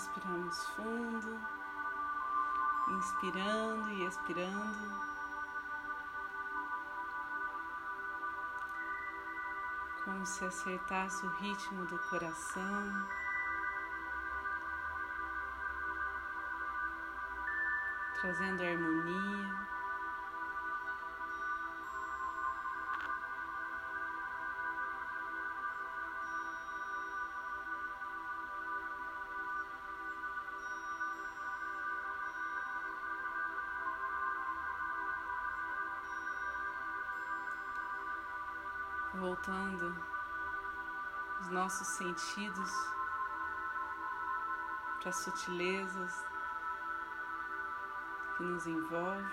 Respiramos fundo, inspirando e expirando. Como se acertasse o ritmo do coração. Trazendo harmonia. Voltando os nossos sentidos para as sutilezas que nos envolve.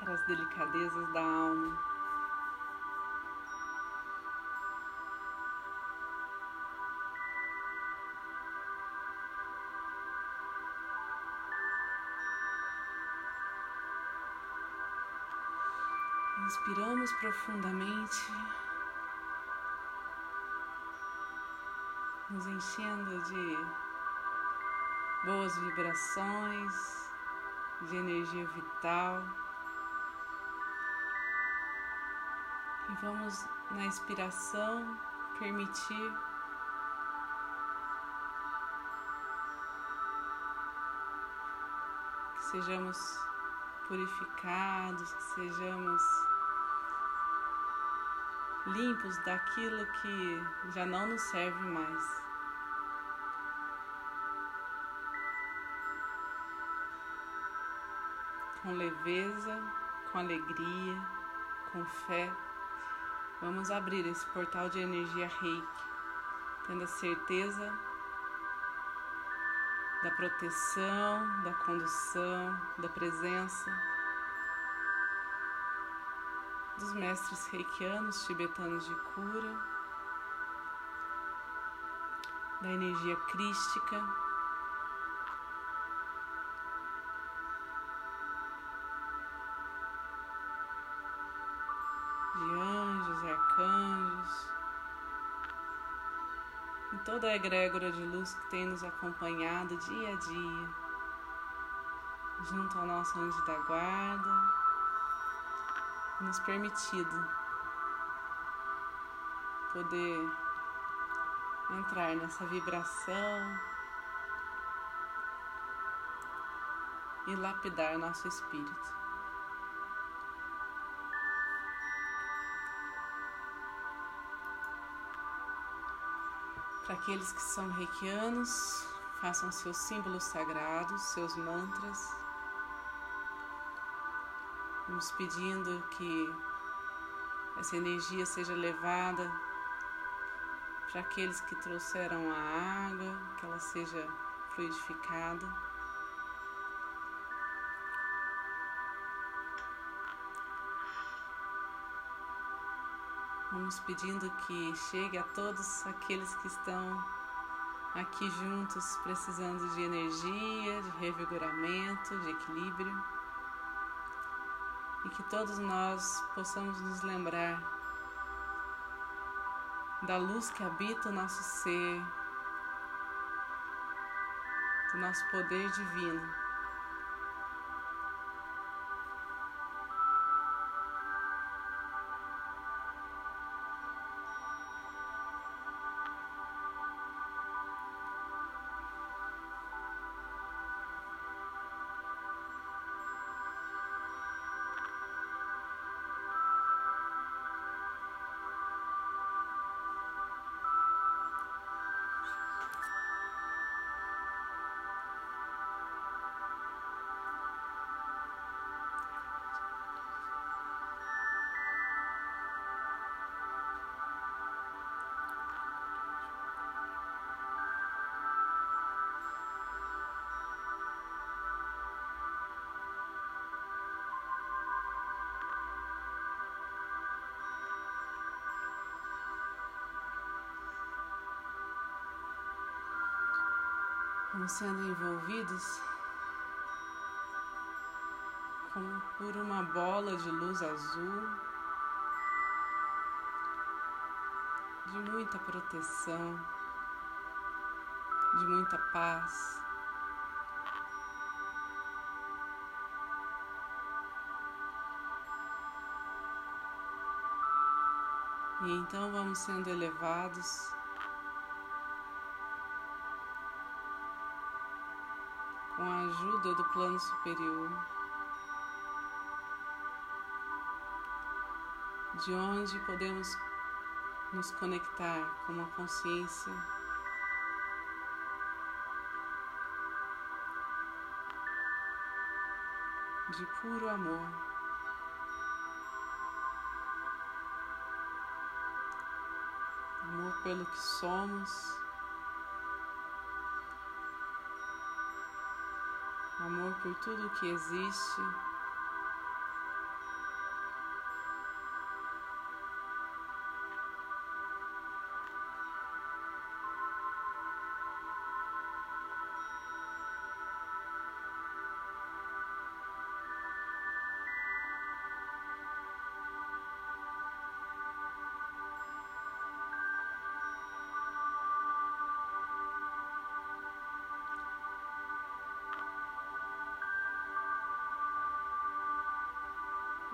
Para as delicadezas da alma. Inspiramos profundamente, nos enchendo de boas vibrações, de energia vital. E vamos na inspiração permitir que sejamos purificados, que sejamos limpos daquilo que já não nos serve mais. Com leveza, com alegria, com fé, vamos abrir esse portal de energia reiki, tendo a certeza da proteção, da condução, da presença dos mestres reikianos tibetanos de cura, da energia crística. De anjos, arcanjos, e toda a egrégora de luz que tem nos acompanhado dia a dia, junto ao nosso anjo da guarda nos permitido poder entrar nessa vibração e lapidar nosso espírito. Para aqueles que são reikianos, façam seus símbolos sagrados, seus mantras. Vamos pedindo que essa energia seja levada para aqueles que trouxeram a água, que ela seja fluidificada. Vamos pedindo que chegue a todos aqueles que estão aqui juntos precisando de energia, de revigoramento, de equilíbrio e que todos nós possamos nos lembrar da luz que habita o nosso ser, do nosso poder divino. Vamos sendo envolvidos como por uma bola de luz azul, de muita proteção, de muita paz. E então vamos sendo elevados ajuda do plano superior, de onde podemos nos conectar com uma consciência de puro amor. Amor pelo que somos. Por tudo que existe.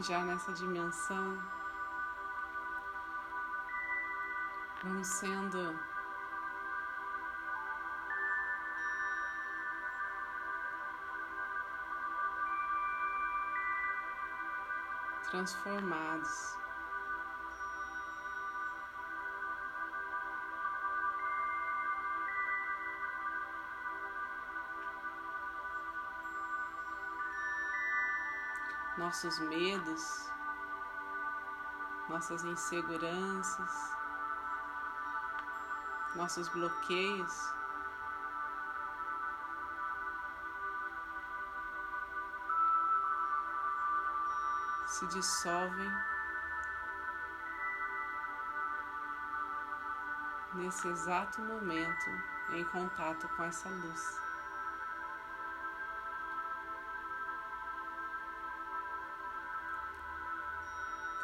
Já nessa dimensão, vamos sendo transformados. Nossos medos, nossas inseguranças, nossos bloqueios. Se dissolvem nesse exato momento em contato com essa luz.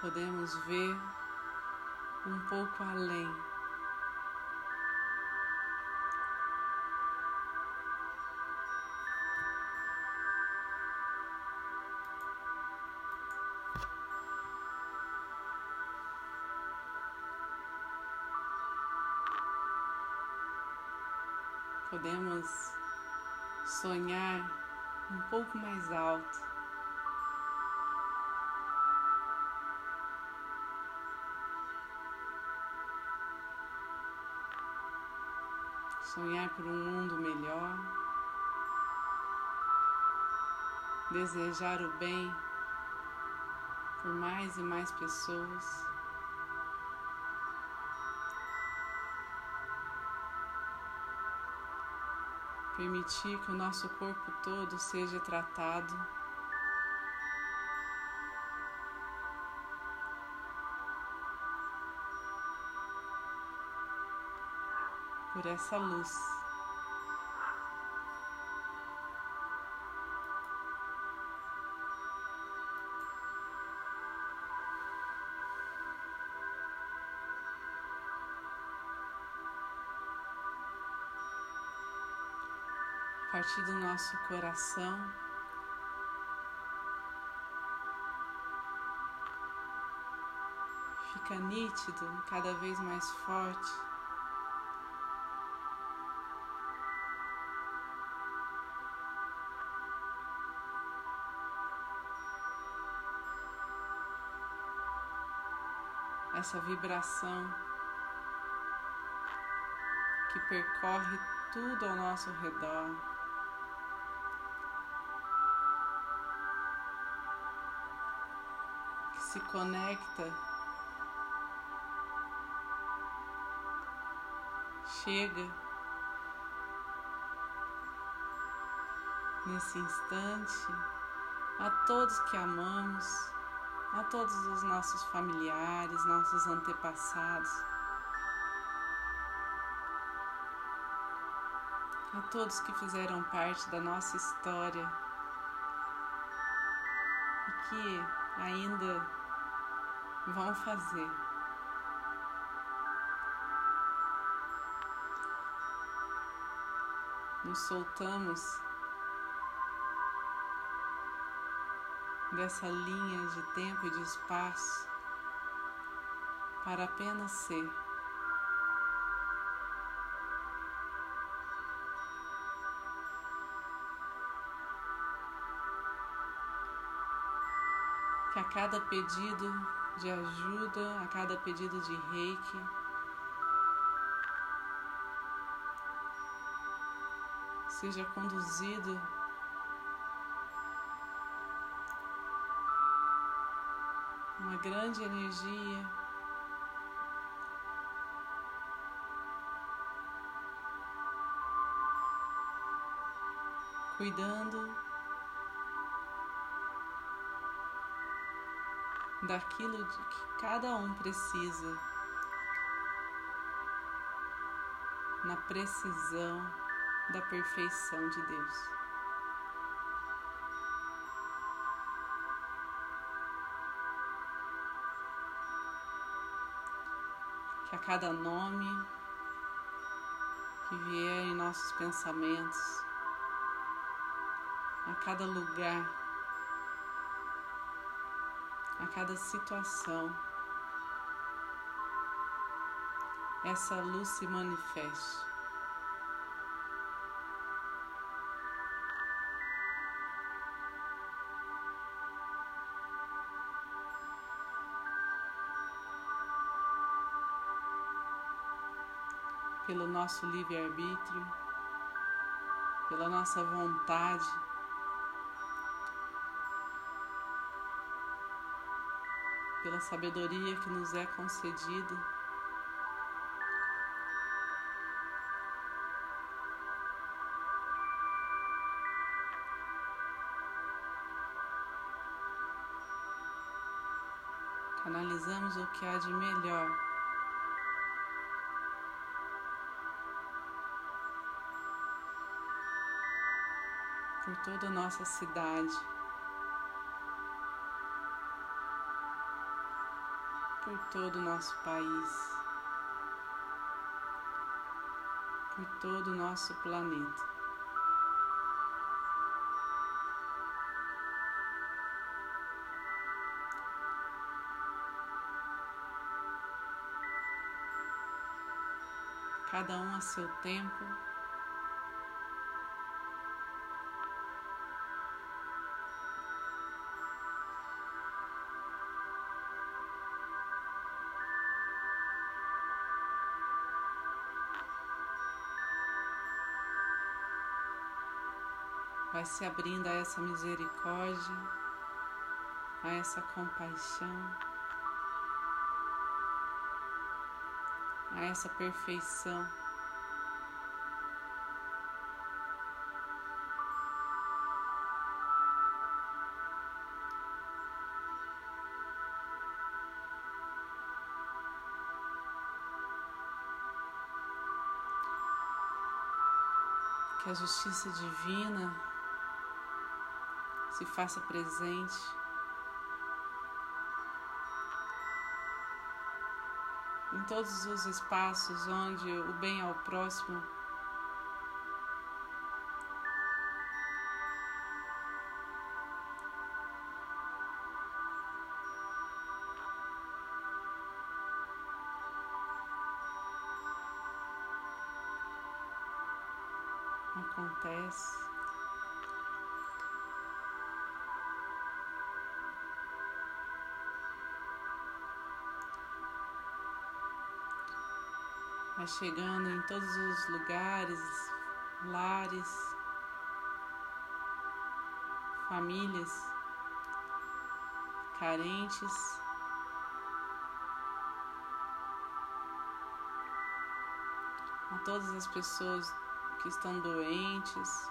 Podemos ver um pouco além. Podemos sonhar um pouco mais alto. Sonhar por um mundo melhor, desejar o bem por mais e mais pessoas. Permitir que o nosso corpo todo seja tratado por essa luz. A partir do nosso coração, fica nítido, cada vez mais forte essa vibração que percorre tudo ao nosso redor. Que se conecta, chega. Nesse instante a todos que amamos a todos os nossos familiares, nossos antepassados, a todos que fizeram parte da nossa história. que ainda vão fazer. Nos soltamos dessa linha de tempo e de espaço para apenas ser. Que a cada pedido de ajuda, a cada pedido de reiki, seja conduzido grande energia cuidando daquilo de que cada um precisa, na precisão da perfeição de Deus. Cada nome que vier em nossos pensamentos, a cada lugar, a cada situação, essa luz se manifeste. Nosso livre-arbítrio, pela nossa vontade, pela sabedoria que nos é concedida. Canalizamos o que há de melhor. Por toda a nossa cidade. por todo o nosso país, por todo o nosso planeta. Cada um a seu tempo. Vai se abrindo a essa misericórdia, a essa compaixão, a essa perfeição. Que a justiça divina se faça presente. Em todos os espaços onde o bem ao próximo acontece. Vai chegando em todos os lugares, lares, famílias carentes. A todas as pessoas que estão doentes.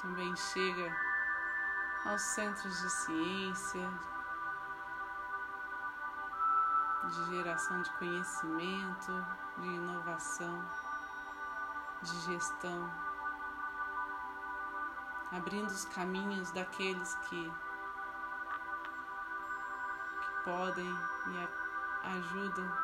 Também chega aos centros de ciência, de geração de conhecimento, de inovação, de gestão, abrindo os caminhos daqueles que, que podem e ajudam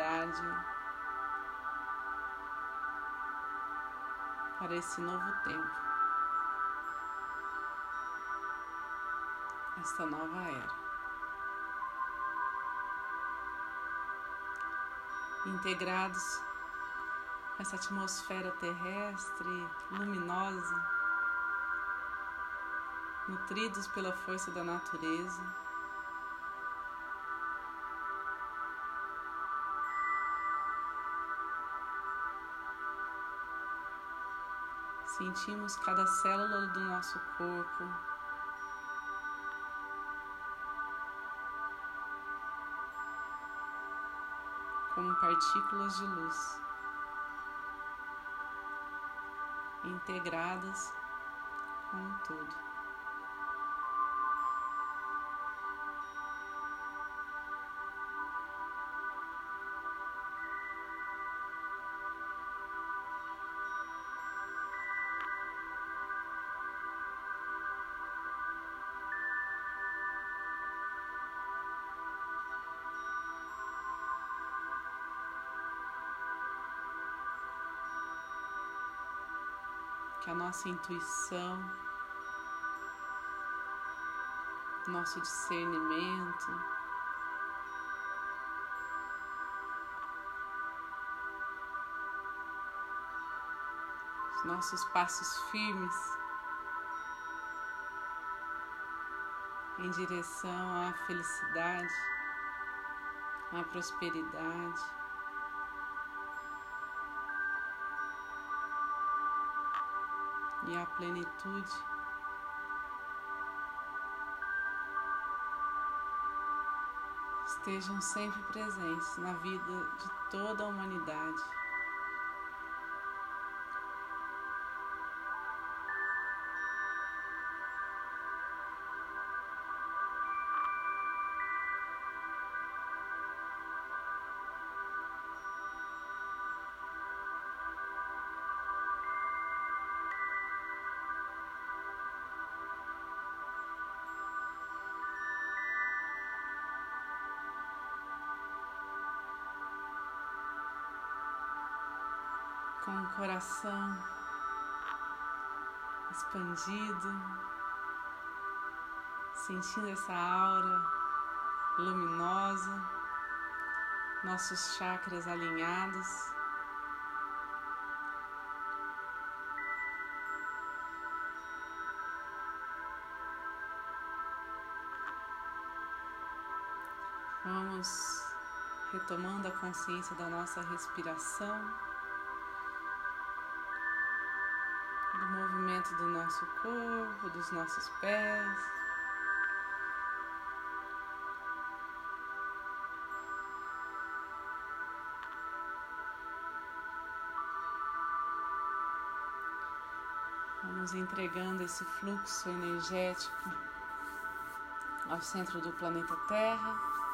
a para esse novo tempo, esta nova era. Integrados essa atmosfera terrestre luminosa, nutridos pela força da natureza. Sentimos cada célula do nosso corpo. Como partículas de luz integradas com o todo. A nossa intuição, nosso discernimento, os nossos passos firmes em direção à felicidade, à prosperidade. E a plenitude. Estejam sempre presentes na vida de toda a humanidade. Com o coração expandido, sentindo essa aura luminosa, nossos chakras alinhados. Vamos retomando a consciência da nossa respiração. Movimento do nosso corpo, dos nossos pés. Vamos entregando esse fluxo energético ao centro do planeta Terra.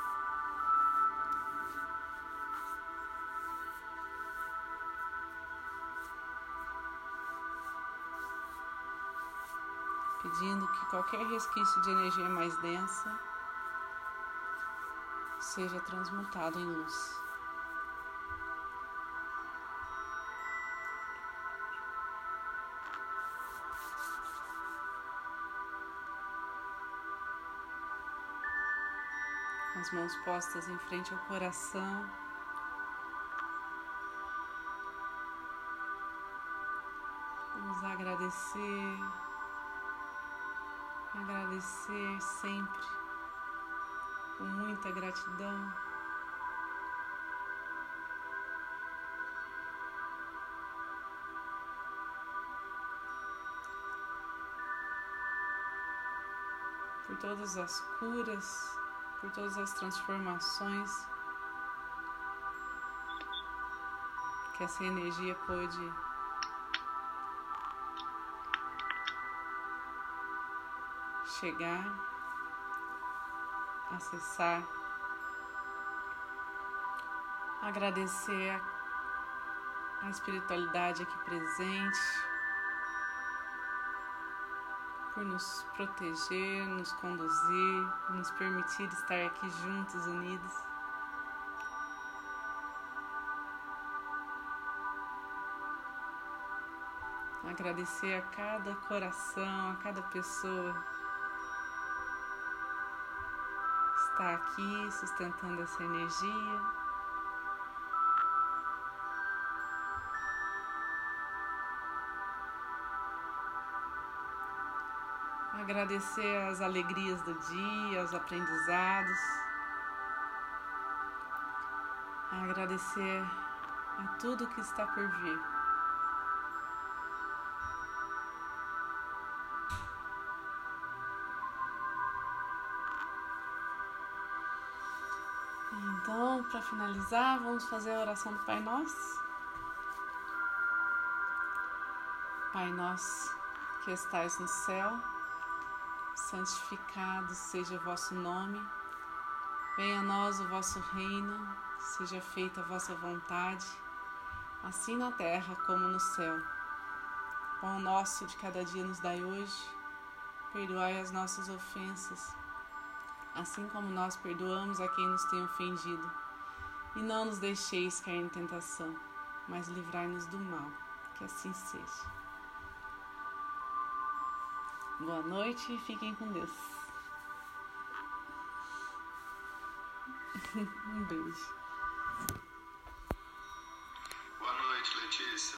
Que qualquer resquício de energia mais densa seja transmutado em luz. As mãos postas em frente ao coração. Vamos agradecer agradecer sempre, com muita gratidão. Por todas as curas, por todas as transformações que essa energia pôde chegar, acessar, agradecer a, a espiritualidade aqui presente por nos proteger, nos conduzir, nos permitir estar aqui juntos, unidos. Agradecer a cada coração, a cada pessoa está aqui sustentando essa energia. agradecer as alegrias do dia, os aprendizados, agradecer a tudo que está por vir. Para finalizar, vamos fazer a oração do Pai Nosso. Pai Nosso que estais no céu, santificado seja o vosso nome, venha a nós o vosso reino, seja feita a vossa vontade, assim na terra como no céu. Pão nosso de cada dia nos dai hoje, perdoai as nossas ofensas, assim como nós perdoamos a quem nos tem ofendido. E não nos deixeis cair em tentação, mas livrai-nos do mal, que assim seja. Boa noite e fiquem com Deus. um beijo.